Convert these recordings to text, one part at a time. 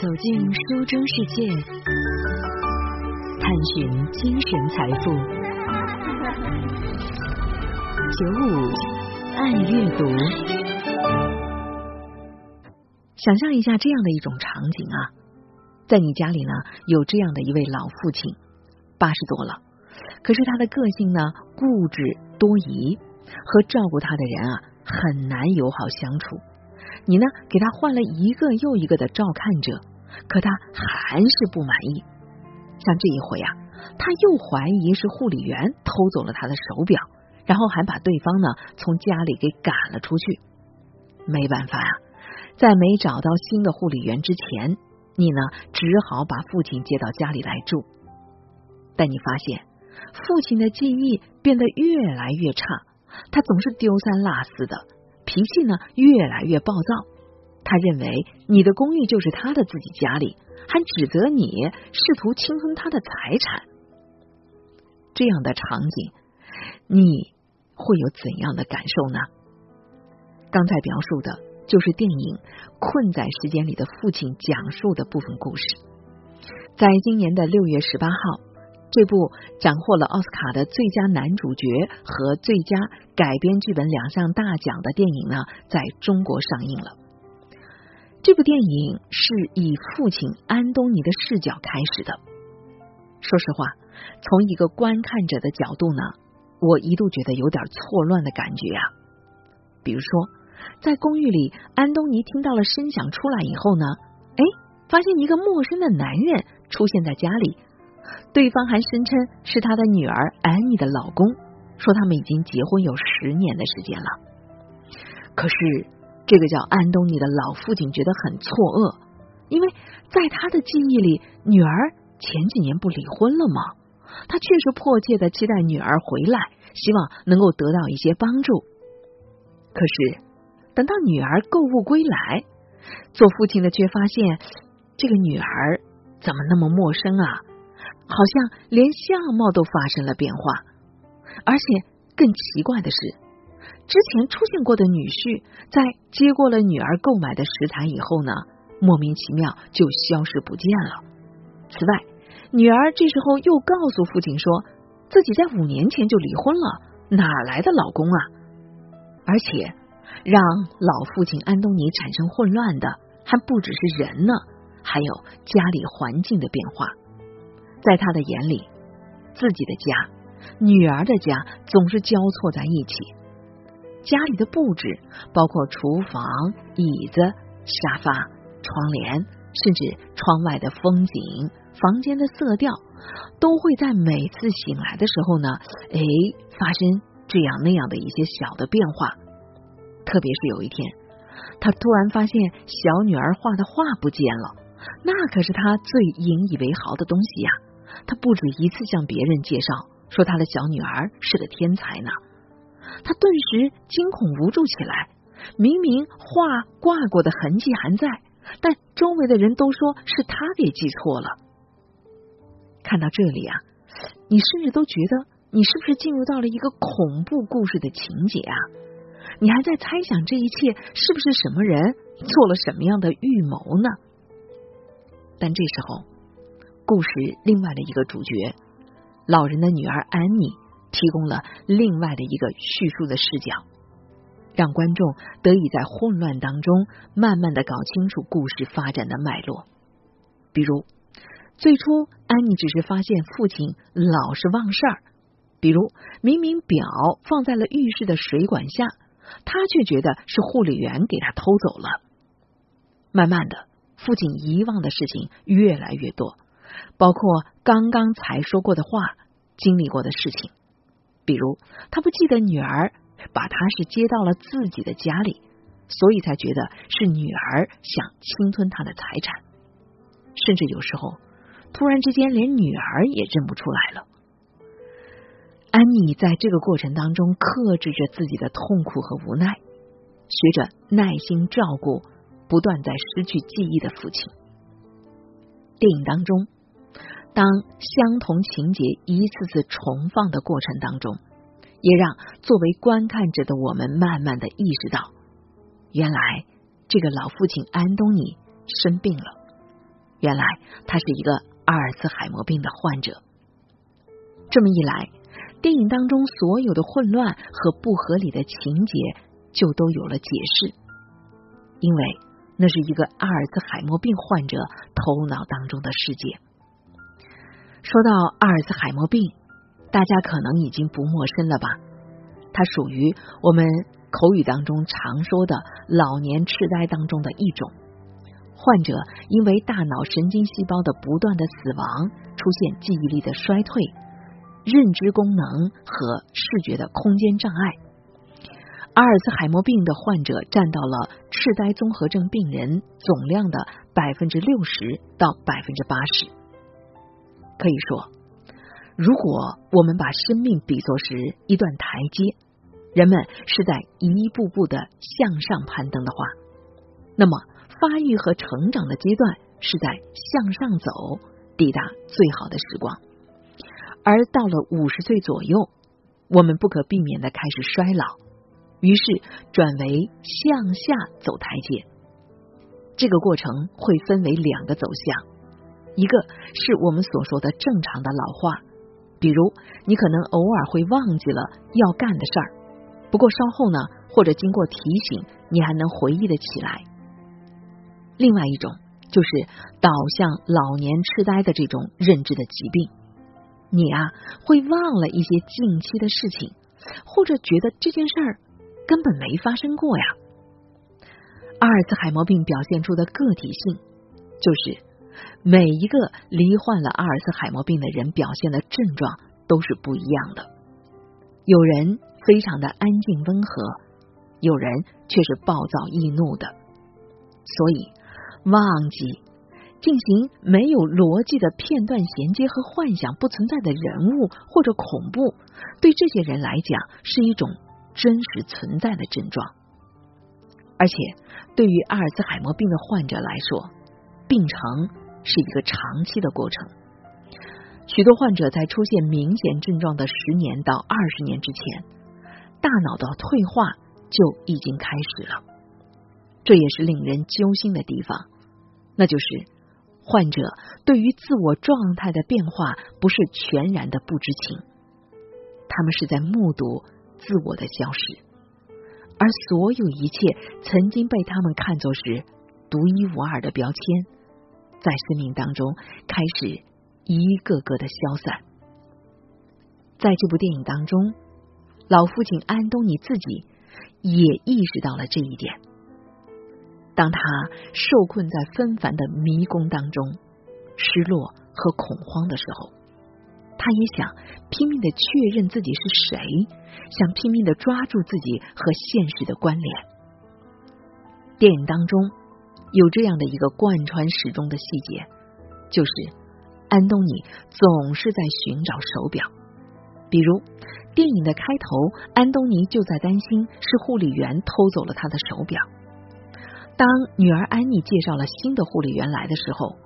走进书中世界，探寻精神财富。九五爱阅读，想象一下这样的一种场景啊，在你家里呢，有这样的一位老父亲，八十多了，可是他的个性呢固执多疑，和照顾他的人啊很难友好相处。你呢，给他换了一个又一个的照看者，可他还是不满意。像这一回啊，他又怀疑是护理员偷走了他的手表，然后还把对方呢从家里给赶了出去。没办法啊，在没找到新的护理员之前，你呢只好把父亲接到家里来住。但你发现，父亲的记忆变得越来越差，他总是丢三落四的。脾气呢越来越暴躁，他认为你的公寓就是他的自己家里，还指责你试图侵吞他的财产。这样的场景，你会有怎样的感受呢？刚才描述的就是电影《困在时间里的父亲》讲述的部分故事，在今年的六月十八号。这部斩获了奥斯卡的最佳男主角和最佳改编剧本两项大奖的电影呢，在中国上映了。这部电影是以父亲安东尼的视角开始的。说实话，从一个观看者的角度呢，我一度觉得有点错乱的感觉啊。比如说，在公寓里，安东尼听到了声响出来以后呢，哎，发现一个陌生的男人出现在家里。对方还声称是他的女儿安妮的老公，说他们已经结婚有十年的时间了。可是这个叫安东尼的老父亲觉得很错愕，因为在他的记忆里，女儿前几年不离婚了吗？他确实迫切的期待女儿回来，希望能够得到一些帮助。可是等到女儿购物归来，做父亲的却发现这个女儿怎么那么陌生啊？好像连相貌都发生了变化，而且更奇怪的是，之前出现过的女婿在接过了女儿购买的食材以后呢，莫名其妙就消失不见了。此外，女儿这时候又告诉父亲说，自己在五年前就离婚了，哪来的老公啊？而且让老父亲安东尼产生混乱的，还不只是人呢，还有家里环境的变化。在他的眼里，自己的家、女儿的家总是交错在一起。家里的布置，包括厨房、椅子、沙发、窗帘，甚至窗外的风景、房间的色调，都会在每次醒来的时候呢，哎，发生这样那样的一些小的变化。特别是有一天，他突然发现小女儿画的画不见了，那可是他最引以为豪的东西呀。他不止一次向别人介绍说他的小女儿是个天才呢，他顿时惊恐无助起来。明明画挂过的痕迹还在，但周围的人都说是他给记错了。看到这里啊，你甚至都觉得你是不是进入到了一个恐怖故事的情节啊？你还在猜想这一切是不是什么人做了什么样的预谋呢？但这时候。故事另外的一个主角，老人的女儿安妮，提供了另外的一个叙述的视角，让观众得以在混乱当中慢慢的搞清楚故事发展的脉络。比如，最初安妮只是发现父亲老是忘事儿，比如明明表放在了浴室的水管下，他却觉得是护理员给他偷走了。慢慢的，父亲遗忘的事情越来越多。包括刚刚才说过的话，经历过的事情，比如他不记得女儿把他是接到了自己的家里，所以才觉得是女儿想侵吞他的财产，甚至有时候突然之间连女儿也认不出来了。安妮在这个过程当中克制着自己的痛苦和无奈，学着耐心照顾不断在失去记忆的父亲。电影当中。当相同情节一次次重放的过程当中，也让作为观看者的我们慢慢的意识到，原来这个老父亲安东尼生病了，原来他是一个阿尔茨海默病的患者。这么一来，电影当中所有的混乱和不合理的情节就都有了解释，因为那是一个阿尔茨海默病患者头脑当中的世界。说到阿尔茨海默病，大家可能已经不陌生了吧？它属于我们口语当中常说的老年痴呆当中的一种。患者因为大脑神经细胞的不断的死亡，出现记忆力的衰退、认知功能和视觉的空间障碍。阿尔茨海默病的患者占到了痴呆综合症病人总量的百分之六十到百分之八十。可以说，如果我们把生命比作是一段台阶，人们是在一步步的向上攀登的话，那么。发育和成长的阶段是在向上走，抵达最好的时光。而到了五十岁左右，我们不可避免的开始衰老，于是转为向下走台阶。这个过程会分为两个走向，一个是我们所说的正常的老化，比如你可能偶尔会忘记了要干的事儿，不过稍后呢，或者经过提醒，你还能回忆的起来。另外一种就是导向老年痴呆的这种认知的疾病，你啊会忘了一些近期的事情，或者觉得这件事儿根本没发生过呀。阿尔茨海默病表现出的个体性，就是每一个罹患了阿尔茨海默病的人表现的症状都是不一样的。有人非常的安静温和，有人却是暴躁易怒的，所以。忘记进行没有逻辑的片段衔接和幻想不存在的人物或者恐怖，对这些人来讲是一种真实存在的症状。而且，对于阿尔茨海默病的患者来说，病程是一个长期的过程。许多患者在出现明显症状的十年到二十年之前，大脑的退化就已经开始了。这也是令人揪心的地方。那就是患者对于自我状态的变化不是全然的不知情，他们是在目睹自我的消失，而所有一切曾经被他们看作是独一无二的标签，在生命当中开始一个个的消散。在这部电影当中，老父亲安东尼自己也意识到了这一点。当他受困在纷繁的迷宫当中，失落和恐慌的时候，他也想拼命的确认自己是谁，想拼命的抓住自己和现实的关联。电影当中有这样的一个贯穿始终的细节，就是安东尼总是在寻找手表，比如电影的开头，安东尼就在担心是护理员偷走了他的手表。当女儿安妮介绍了新的护理员来的时候，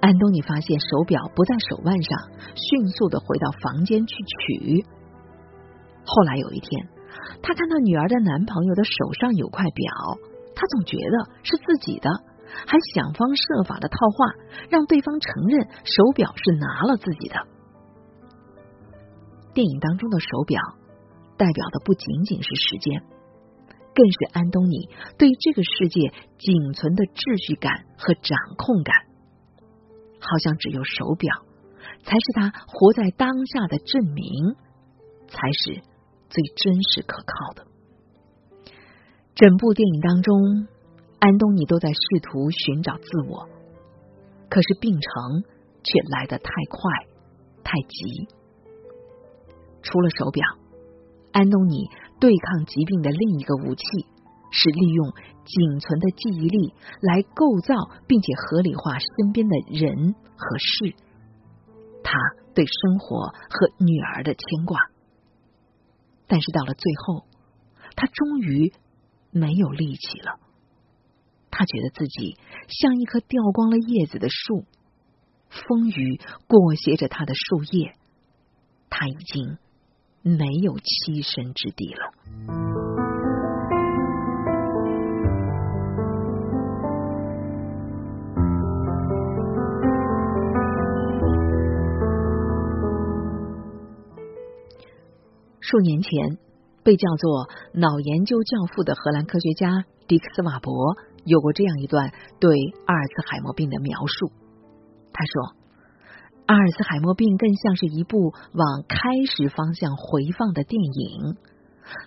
安东尼发现手表不在手腕上，迅速的回到房间去取。后来有一天，他看到女儿的男朋友的手上有块表，他总觉得是自己的，还想方设法的套话，让对方承认手表是拿了自己的。电影当中的手表代表的不仅仅是时间。更是安东尼对这个世界仅存的秩序感和掌控感，好像只有手表才是他活在当下的证明，才是最真实可靠的。整部电影当中，安东尼都在试图寻找自我，可是病程却来得太快太急。除了手表，安东尼。对抗疾病的另一个武器是利用仅存的记忆力来构造并且合理化身边的人和事。他对生活和女儿的牵挂，但是到了最后，他终于没有力气了。他觉得自己像一棵掉光了叶子的树风雨裹挟着他的树叶他已经没有栖身之地了。数年前被叫做“脑研究教父”的荷兰科学家迪克斯瓦伯有过这样一段对阿尔茨海默病的描述。他说：“阿尔茨海默病更像是一部往开始方向回放的电影，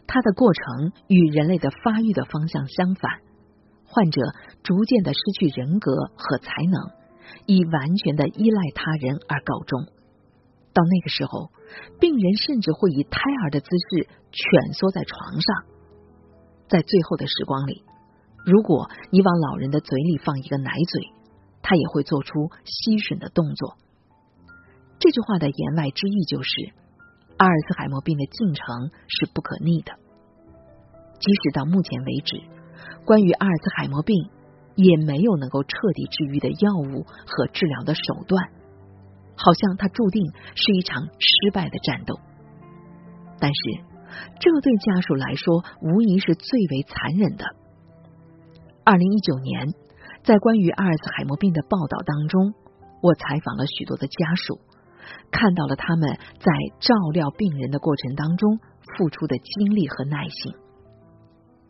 它的过程与人类的发育的方向相反。患者逐渐的失去人格和才能，以完全的依赖他人而告终。到那个时候，病人甚至会以胎儿的姿势蜷缩在床上。在最后的时光里，如果你往老人的嘴里放一个奶嘴，他也会做出吸吮的动作。这句话的言外之意就是，阿尔茨海默病的进程是不可逆的。即使到目前为止，关于阿尔茨海默病也没有能够彻底治愈的药物和治疗的手段，好像它注定是一场失败的战斗。但是，这对家属来说，无疑是最为残忍的。二零一九年。在关于阿尔茨海默病的报道当中，我采访了许多的家属，看到了他们在照料病人的过程当中付出的精力和耐心。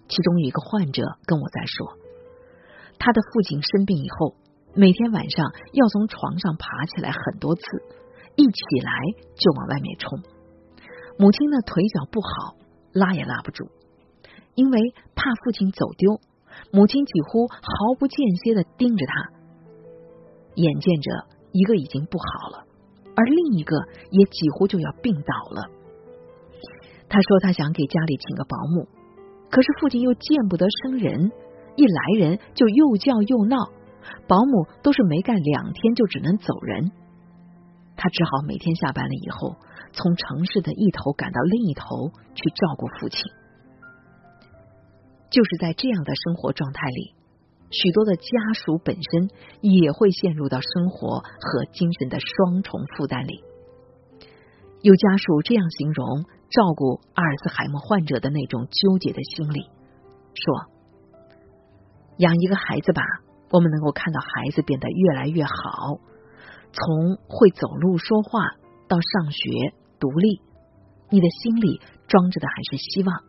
其中有一个患者跟我在说，他的父亲生病以后，每天晚上要从床上爬起来很多次，一起来就往外面冲。母亲呢腿脚不好，拉也拉不住，因为怕父亲走丢。母亲几乎毫不间歇的盯着他，眼见着一个已经不好了，而另一个也几乎就要病倒了。他说他想给家里请个保姆，可是父亲又见不得生人，一来人就又叫又闹，保姆都是没干两天就只能走人。他只好每天下班了以后，从城市的一头赶到另一头去照顾父亲。就是在这样的生活状态里，许多的家属本身也会陷入到生活和精神的双重负担里。有家属这样形容照顾阿尔茨海默患者的那种纠结的心理，说：“养一个孩子吧，我们能够看到孩子变得越来越好，从会走路说话到上学独立，你的心里装着的还是希望。”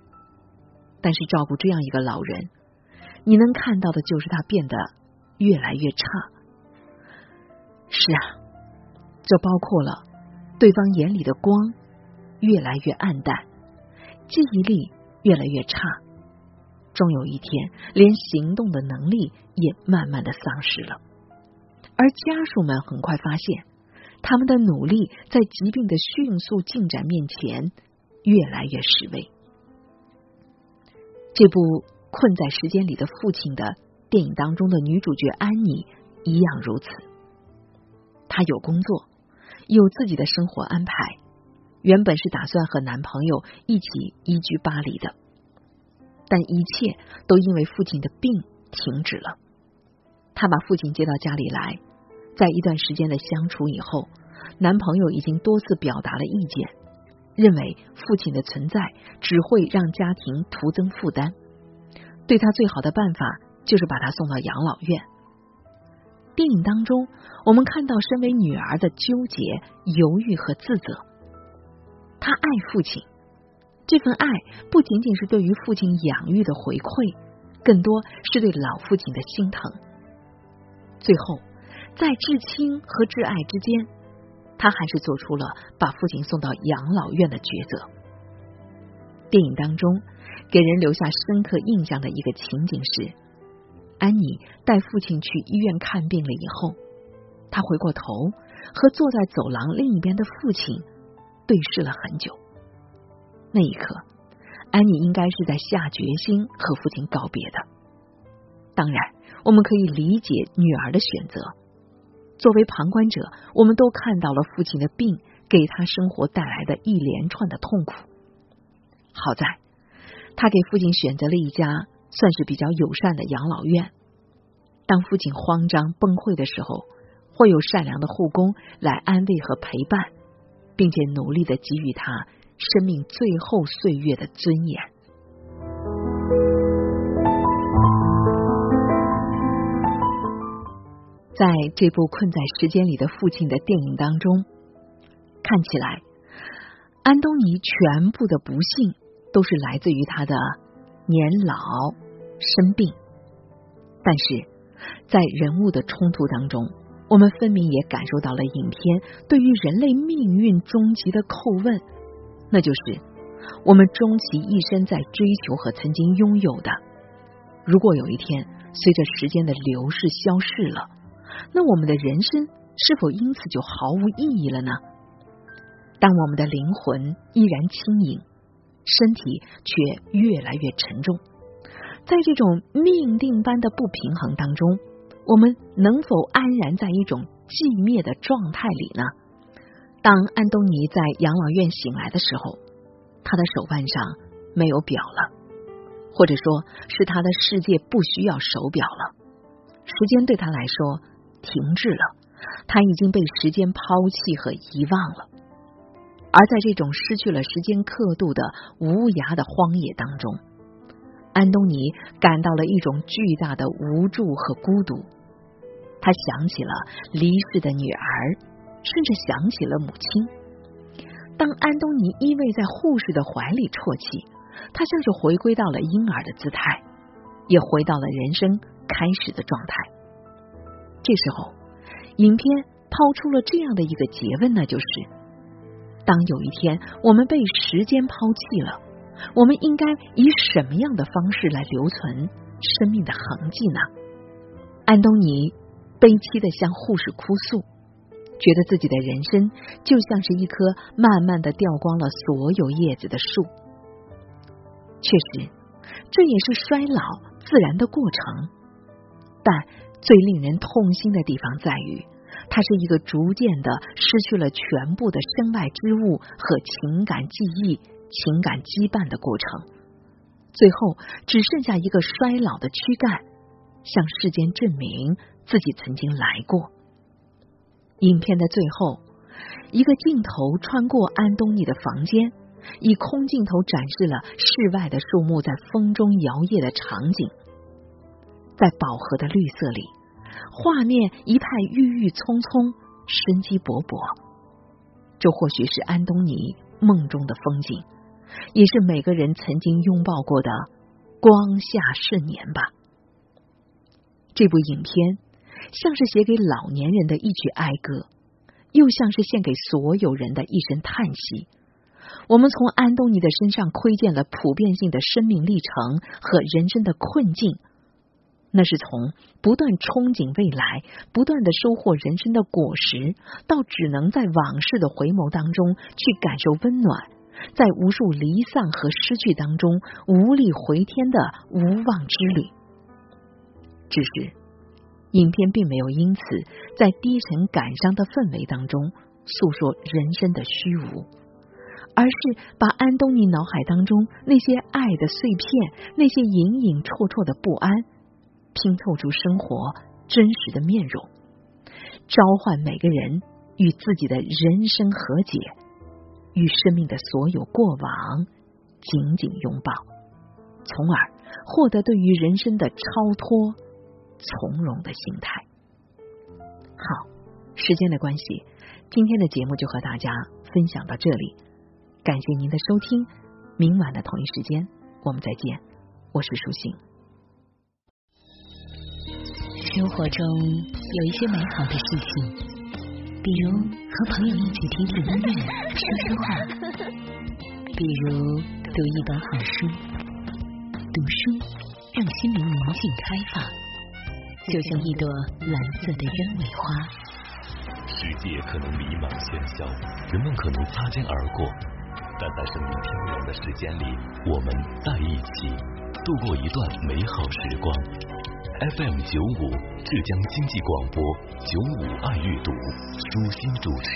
但是照顾这样一个老人，你能看到的就是他变得越来越差。是啊，这包括了对方眼里的光越来越暗淡，记忆力越来越差，终有一天连行动的能力也慢慢的丧失了。而家属们很快发现，他们的努力在疾病的迅速进展面前越来越示威。这部《困在时间里的父亲》的电影当中的女主角安妮一样如此。她有工作，有自己的生活安排，原本是打算和男朋友一起移居巴黎的，但一切都因为父亲的病停止了。她把父亲接到家里来，在一段时间的相处以后，男朋友已经多次表达了意见。认为父亲的存在只会让家庭徒增负担，对他最好的办法就是把他送到养老院。电影当中，我们看到身为女儿的纠结、犹豫和自责。她爱父亲，这份爱不仅仅是对于父亲养育的回馈，更多是对老父亲的心疼。最后，在至亲和挚爱之间。他还是做出了把父亲送到养老院的抉择。电影当中给人留下深刻印象的一个情景是，安妮带父亲去医院看病了以后，他回过头和坐在走廊另一边的父亲对视了很久。那一刻，安妮应该是在下决心和父亲告别的。当然，我们可以理解女儿的选择。作为旁观者，我们都看到了父亲的病给他生活带来的一连串的痛苦。好在，他给父亲选择了一家算是比较友善的养老院。当父亲慌张崩溃的时候，会有善良的护工来安慰和陪伴，并且努力的给予他生命最后岁月的尊严。在这部困在时间里的父亲的电影当中，看起来安东尼全部的不幸都是来自于他的年老生病，但是在人物的冲突当中，我们分明也感受到了影片对于人类命运终极的叩问，那就是我们终其一生在追求和曾经拥有的，如果有一天随着时间的流逝消逝了，那我们的人生是否因此就毫无意义了呢？但我们的灵魂依然轻盈，身体却越来越沉重。在这种命定般的不平衡当中，我们能否安然在一种寂灭的状态里呢？当安东尼在养老院醒来的时候，他的手腕上没有表了，或者说是他的世界不需要手表了，时间对他来说停滞了，他已经被时间抛弃和遗忘了。而在这种失去了时间刻度的无涯的荒野当中，安东尼感到了一种巨大的无助和孤独。他想起了离世的女儿，甚至想起了母亲。当安东尼依偎在护士的怀里啜泣，他像是回归到了婴儿的姿态，也回到了人生开始的状态。这时候，影片抛出了这样的一个诘问，那就是。当有一天我们被时间抛弃了，我们应该以什么样的方式来留存生命的痕迹呢？安东尼悲凄的向护士哭诉，觉得自己的人生就像是一棵慢慢的掉光了所有叶子的树。确实，这也是衰老自然的过程。但最令人痛心的地方在于。它是一个逐渐的失去了全部的身外之物和情感记忆、情感羁绊的过程，最后只剩下一个衰老的躯干，向世间证明自己曾经来过。影片的最后，一个镜头穿过安东尼的房间，以空镜头展示了室外的树木在风中摇曳的场景，在饱和的绿色里。画面一派郁郁葱葱，生机勃勃。这或许是安东尼梦中的风景，也是每个人曾经拥抱过的光下盛年吧。这部影片像是写给老年人的一曲哀歌，又像是献给所有人的一声叹息。我们从安东尼的身上窥见了普遍性的生命历程和人生的困境。那是从不断憧憬未来、不断的收获人生的果实，到只能在往事的回眸当中去感受温暖，在无数离散和失去当中无力回天的无望之旅。只是，影片并没有因此在低沉感伤的氛围当中诉说人生的虚无，而是把安东尼脑海当中那些爱的碎片、那些隐隐绰绰的不安。拼凑出生活真实的面容，召唤每个人与自己的人生和解，与生命的所有过往紧紧拥抱，从而获得对于人生的超脱从容的心态。好，时间的关系，今天的节目就和大家分享到这里，感谢您的收听，明晚的同一时间我们再见，我是舒心。生活中有一些美好的事情，比如和朋友一起听听音乐、说说话；比如读一本好书。读书让心灵宁静开放，就像一朵蓝色的鸢尾花。世界可能迷茫喧嚣，人们可能擦肩而过，但在生命飘摇的时间里，我们在一起度过一段美好时光。FM 九五，浙江经济广播，九五爱阅读，舒心主持。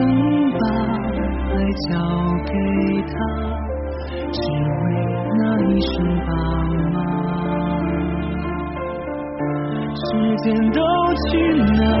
能把爱交给他，只为那一声爸妈。时间都去哪儿